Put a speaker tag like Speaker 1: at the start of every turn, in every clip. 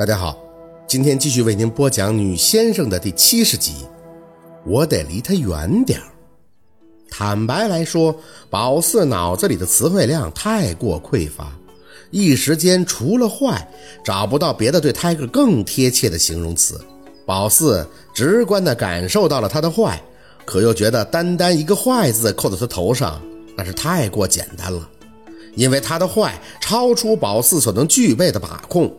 Speaker 1: 大家好，今天继续为您播讲《女先生》的第七十集。我得离他远点儿。坦白来说，宝四脑子里的词汇量太过匮乏，一时间除了坏，找不到别的对泰戈更贴切的形容词。宝四直观地感受到了他的坏，可又觉得单单一个坏字扣在他头上，那是太过简单了。因为他的坏超出宝四所能具备的把控，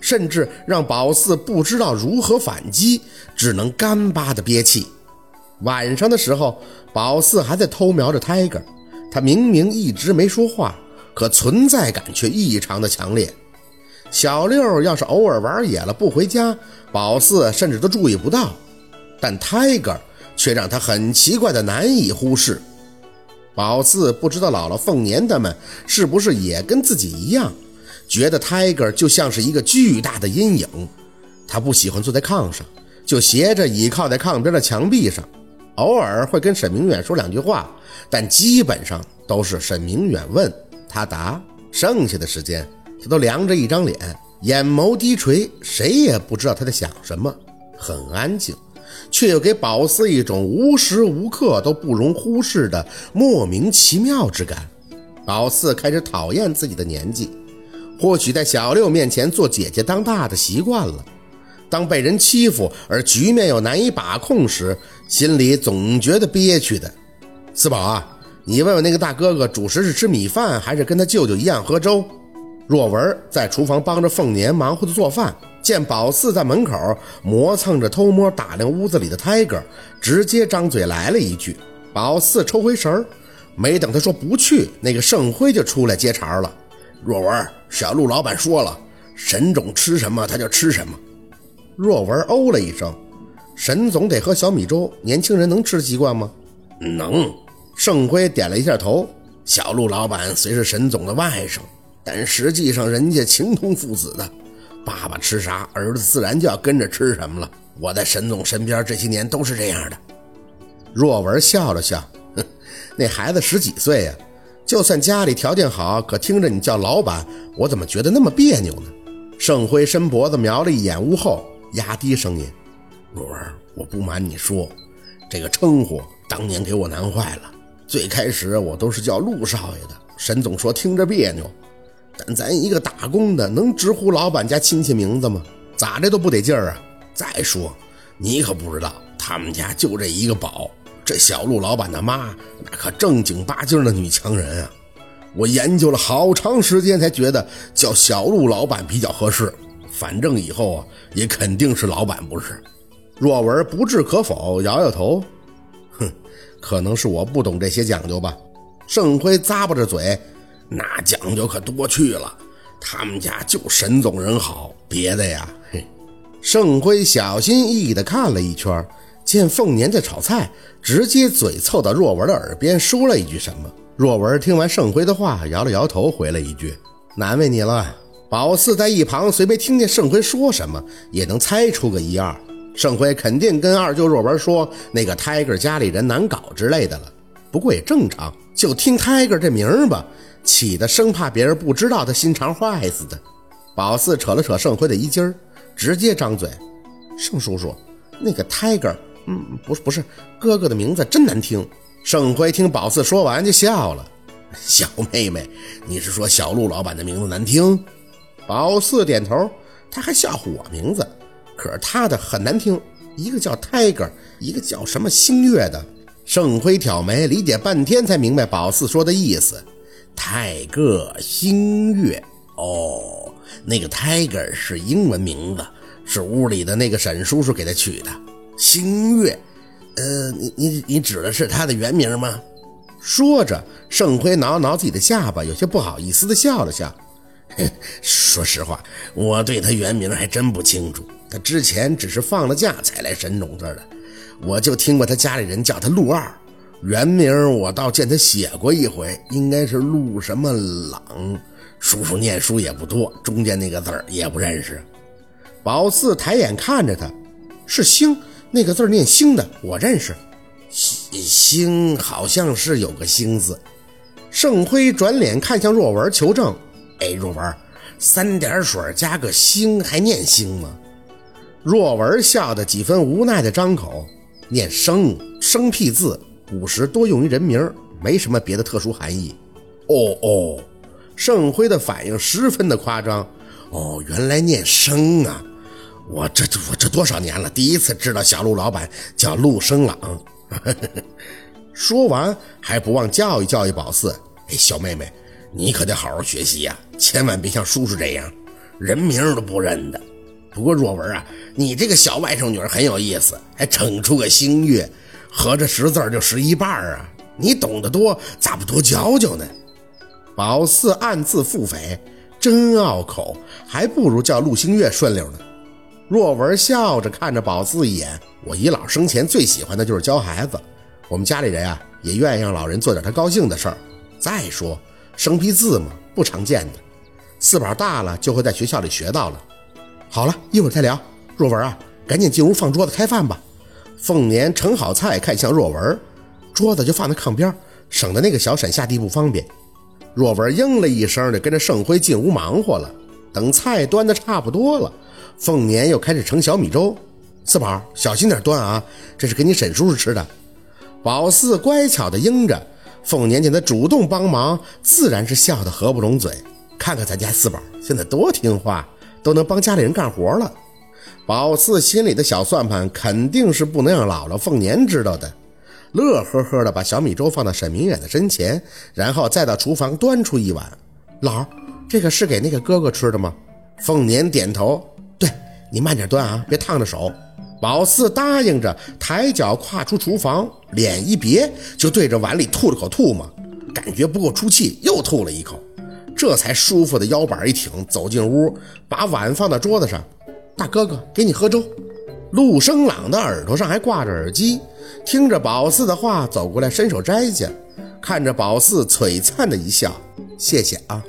Speaker 1: 甚至让宝四不知道如何反击，只能干巴的憋气。晚上的时候，宝四还在偷瞄着 Tiger，他明明一直没说话，可存在感却异常的强烈。小六要是偶尔玩野了不回家，宝四甚至都注意不到，但 Tiger 却让他很奇怪的难以忽视。宝四不知道姥姥凤年他们是不是也跟自己一样，觉得 Tiger 就像是一个巨大的阴影。他不喜欢坐在炕上，就斜着倚靠在炕边的墙壁上，偶尔会跟沈明远说两句话，但基本上都是沈明远问他答，剩下的时间他都凉着一张脸，眼眸低垂，谁也不知道他在想什么，很安静。却又给宝四一种无时无刻都不容忽视的莫名其妙之感。宝四开始讨厌自己的年纪，或许在小六面前做姐姐当大的习惯了，当被人欺负而局面又难以把控时，心里总觉得憋屈的。四宝啊，你问问那个大哥哥，主食是吃米饭还是跟他舅舅一样喝粥？若文在厨房帮着凤年忙活的做饭。见宝四在门口磨蹭着偷摸打量屋子里的 Tiger，直接张嘴来了一句。宝四抽回神儿，没等他说不去，那个盛辉就出来接茬了。
Speaker 2: 若文，小陆老板说了，沈总吃什么他就吃什么。
Speaker 1: 若文哦了一声，沈总得喝小米粥，年轻人能吃习惯吗？
Speaker 2: 能。
Speaker 1: 盛辉点了一下头。
Speaker 2: 小陆老板虽是沈总的外甥，但实际上人家情同父子的。爸爸吃啥，儿子自然就要跟着吃什么了。我在沈总身边这些年都是这样的。
Speaker 1: 若文笑了笑，哼，那孩子十几岁呀，就算家里条件好，可听着你叫老板，我怎么觉得那么别扭呢？盛辉伸脖子瞄了一眼屋后，压低声音：“
Speaker 2: 若文，我不瞒你说，这个称呼当年给我难坏了。最开始我都是叫陆少爷的，沈总说听着别扭。”但咱一个打工的能直呼老板家亲戚名字吗？咋的都不得劲儿啊！再说，你可不知道，他们家就这一个宝，这小陆老板的妈那可正经八经的女强人啊！我研究了好长时间，才觉得叫小陆老板比较合适。反正以后啊，也肯定是老板，不是？
Speaker 1: 若文不置可否，摇摇头，哼，可能是我不懂这些讲究吧。盛辉咂巴着嘴。
Speaker 2: 那讲究可多去了，他们家就沈总人好，别的呀，嘿。
Speaker 1: 盛辉小心翼翼地看了一圈，见凤年在炒菜，直接嘴凑到若文的耳边说了一句什么。若文听完盛辉的话，摇了摇头，回了一句：“难为你了。”宝四在一旁虽没听见盛辉说什么，也能猜出个一二。盛辉肯定跟二舅若文说那个 Tiger 家里人难搞之类的了，不过也正常，就听 Tiger 这名儿吧。起的生怕别人不知道他心肠坏似的，宝四扯了扯盛辉的衣襟儿，直接张嘴：“盛叔叔，那个 Tiger，嗯，不是不是，哥哥的名字真难听。”盛辉听宝四说完就笑了：“
Speaker 2: 小妹妹，你是说小陆老板的名字难听？”
Speaker 1: 宝四点头：“他还笑话我名字，可是他的很难听，一个叫 Tiger，一个叫什么星月的。”盛辉挑眉，理解半天才明白宝四说的意思。
Speaker 2: 泰戈星月哦，那个 Tiger 是英文名字，是屋里的那个沈叔叔给他取的。星月，呃，你你你指的是他的原名吗？
Speaker 1: 说着，盛辉挠挠自己的下巴，有些不好意思的笑了笑。
Speaker 2: 说实话，我对他原名还真不清楚。他之前只是放了假才来沈总这儿的，我就听过他家里人叫他陆二。原名我倒见他写过一回，应该是陆什么朗。叔叔念书也不多，中间那个字儿也不认识。
Speaker 1: 宝四抬眼看着他，是星，那个字念星的，我认识。
Speaker 2: 星星好像是有个星字。
Speaker 1: 盛辉转脸看向若文求证：“
Speaker 2: 哎，若文，三点水加个星还念星吗？若文笑得几分无奈的张口，念生生僻字，古时多用于人名，没什么别的特殊含义。哦哦，盛辉的反应十分的夸张。哦，原来念生啊！我这这我这多少年了，第一次知道小陆老板叫陆生朗。说完还不忘教育教育宝四：“哎，小妹妹，你可得好好学习呀，千万别像叔叔这样，人名都不认得。不过若文啊，你这个小外甥女儿很有意思，还整出个星月，合着识字就识一半啊！你懂得多，咋不多教教呢？”宝四暗自腹诽：“真拗口，还不如叫陆星月顺溜呢。”若文笑着看着宝四一眼：“我姨姥生前最喜欢的就是教孩子，我们家里人啊也愿意让老人做点他高兴的事儿。再说生僻字嘛，不常见的，四宝大了就会在学校里学到了。好了一会儿再聊。若文啊，赶紧进屋放桌子开饭吧。”凤年盛好菜，看向若文：“桌子就放在炕边，省得那个小沈下地不方便。”若文应了一声，就跟着盛辉进屋忙活了。等菜端的差不多了。凤年又开始盛小米粥，四宝小心点端啊，这是给你沈叔叔吃的。宝四乖巧的应着，凤年见他主动帮忙，自然是笑得合不拢嘴。看看咱家四宝现在多听话，都能帮家里人干活了。宝四心里的小算盘肯定是不能让姥姥凤年知道的，乐呵呵的把小米粥放到沈明远的身前，然后再到厨房端出一碗。姥，这个是给那个哥哥吃的吗？凤年点头。你慢点端啊，别烫着手。宝四答应着，抬脚跨出厨房，脸一别，就对着碗里吐了口唾沫，感觉不够出气，又吐了一口，这才舒服的腰板一挺，走进屋，把碗放到桌子上。大哥哥，给你喝粥。陆生朗的耳朵上还挂着耳机，听着宝四的话，走过来伸手摘下，看着宝四璀璨的一笑，谢谢啊。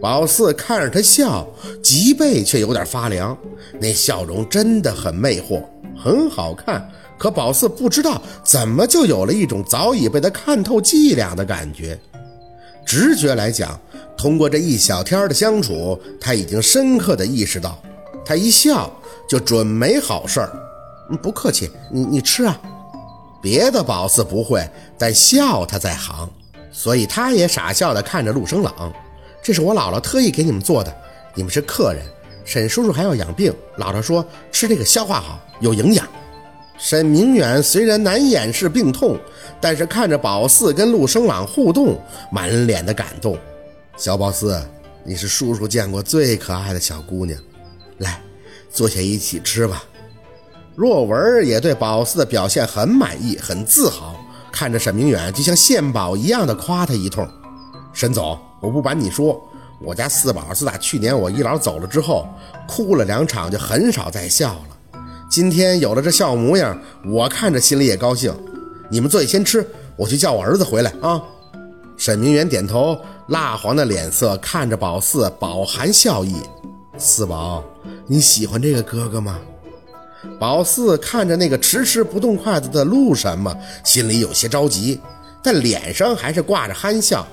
Speaker 2: 宝四看着他笑，脊背却有点发凉。那笑容真的很魅惑，很好看。可宝四不知道怎么就有了一种早已被他看透伎俩的感觉。直觉来讲，通过这一小天的相处，他已经深刻的意识到，他一笑就准没好事儿。不客气，你你吃啊。别的宝四不会，但笑他在行，所以他也傻笑的看着陆生朗。这是我姥姥特意给你们做的，你们是客人，沈叔叔还要养病，姥姥说吃这个消化好，有营养。沈明远虽然难掩饰病痛，但是看着宝四跟陆生朗互动，满脸的感动。小宝四，你是叔叔见过最可爱的小姑娘，来，坐下一起吃吧。若文也对宝四的表现很满意，很自豪，看着沈明远就像献宝一样的夸他一通。沈总。我不瞒你说，我家四宝自打去年我姨姥走了之后，哭了两场就很少再笑了。今天有了这笑模样，我看着心里也高兴。你们坐下先吃，我去叫我儿子回来啊。沈明远点头，蜡黄的脸色看着宝四，饱含笑意。四宝，你喜欢这个哥哥吗？宝四看着那个迟迟不动筷子的陆什么，心里有些着急，但脸上还是挂着憨笑。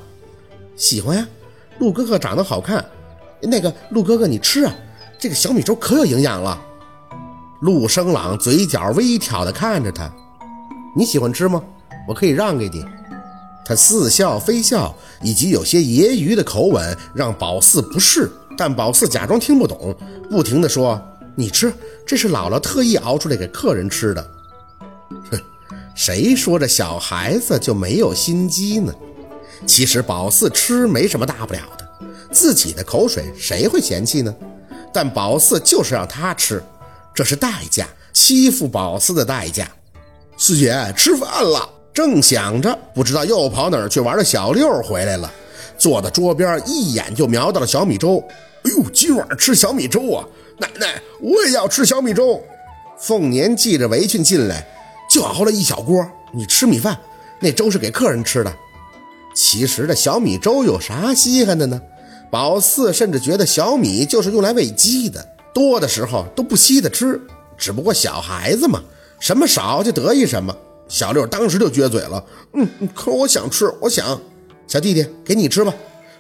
Speaker 2: 喜欢呀，陆哥哥长得好看。那个陆哥哥，你吃啊，这个小米粥可有营养了。陆生朗嘴角微挑的看着他，你喜欢吃吗？我可以让给你。他似笑非笑，以及有些揶揄的口吻，让宝四不适。但宝四假装听不懂，不停的说：“你吃，这是姥姥特意熬出来给客人吃的。”哼，谁说这小孩子就没有心机呢？其实宝四吃没什么大不了的，自己的口水谁会嫌弃呢？但宝四就是让他吃，这是代价，欺负宝四的代价。四姐吃饭了，正想着，不知道又跑哪儿去玩的小六回来了，坐在桌边，一眼就瞄到了小米粥。哎呦，今晚吃小米粥啊！奶奶，我也要吃小米粥。凤年系着围裙进来，就熬了一小锅，你吃米饭，那粥是给客人吃的。其实这小米粥有啥稀罕的呢？宝四甚至觉得小米就是用来喂鸡的，多的时候都不稀得吃。只不过小孩子嘛，什么少就得意什么。小六当时就撅嘴了，嗯，可我想吃，我想。小弟弟，给你吃吧。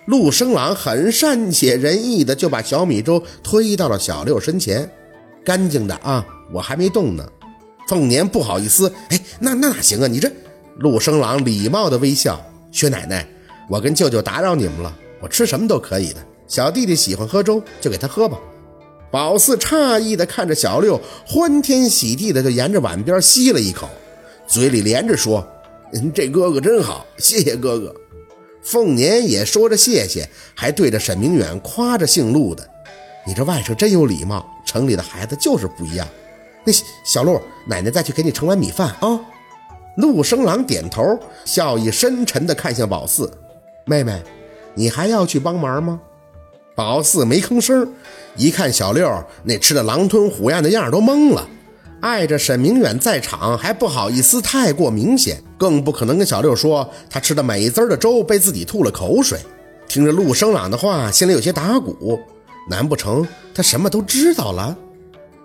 Speaker 1: 陆生朗很善解人意的就把小米粥推到了小六身前，干净的啊，我还没动呢。凤年不好意思，哎，那那哪行啊？你这陆生朗礼貌的微笑，薛奶奶，我跟舅舅打扰你们了，我吃什么都可以的。小弟弟喜欢喝粥，就给他喝吧。宝四诧异的看着小六，欢天喜地的就沿着碗边吸了一口，嘴里连着说：“这哥哥真好，谢谢哥哥。”凤年也说着谢谢，还对着沈明远夸着姓陆的：“你这外甥真有礼貌，城里的孩子就是不一样。”那小陆，奶奶再去给你盛碗米饭啊。陆生郎点头，笑意深沉地看向宝四妹妹：“你还要去帮忙吗？”宝四没吭声，一看小六那吃的狼吞虎咽的样都懵了。碍着沈明远在场，还不好意思太过明显，更不可能跟小六说他吃的美滋的粥被自己吐了口水。听着陆生朗的话，心里有些打鼓，难不成他什么都知道了？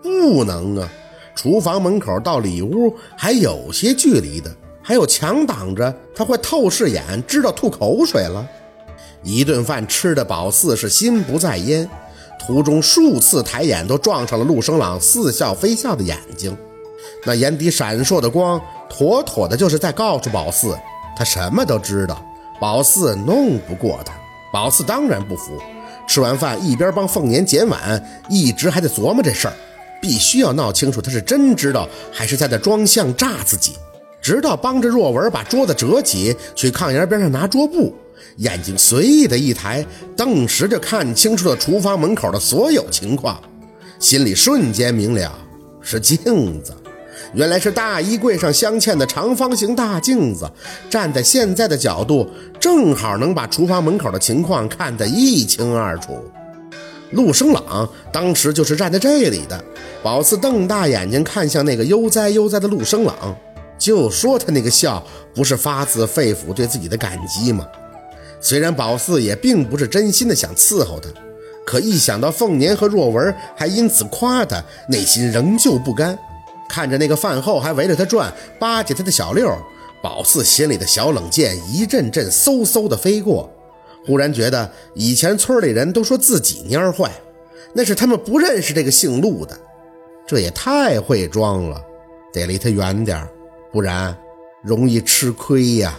Speaker 1: 不能啊！厨房门口到里屋还有些距离的，还有墙挡着，他会透视眼知道吐口水了。一顿饭吃的饱四是心不在焉，途中数次抬眼都撞上了陆生朗似笑非笑的眼睛，那眼底闪烁的光，妥妥的就是在告诉宝四，他什么都知道，宝四弄不过他。宝四当然不服，吃完饭一边帮凤年捡碗，一直还在琢磨这事儿。必须要闹清楚，他是真知道还是在那装相诈自己。直到帮着若文把桌子折起，去炕沿边上拿桌布，眼睛随意的一抬，顿时就看清楚了厨房门口的所有情况，心里瞬间明了，是镜子，原来是大衣柜上镶嵌的长方形大镜子。站在现在的角度，正好能把厨房门口的情况看得一清二楚。陆生朗当时就是站在这里的。宝四瞪大眼睛看向那个悠哉悠哉的陆生朗，就说他那个笑不是发自肺腑对自己的感激吗？虽然宝四也并不是真心的想伺候他，可一想到凤年和若文还因此夸他，内心仍旧不甘。看着那个饭后还围着他转、巴结他的小六，宝四心里的小冷箭一阵阵嗖嗖的飞过。忽然觉得以前村里人都说自己蔫坏，那是他们不认识这个姓陆的，这也太会装了，得离他远点不然容易吃亏呀。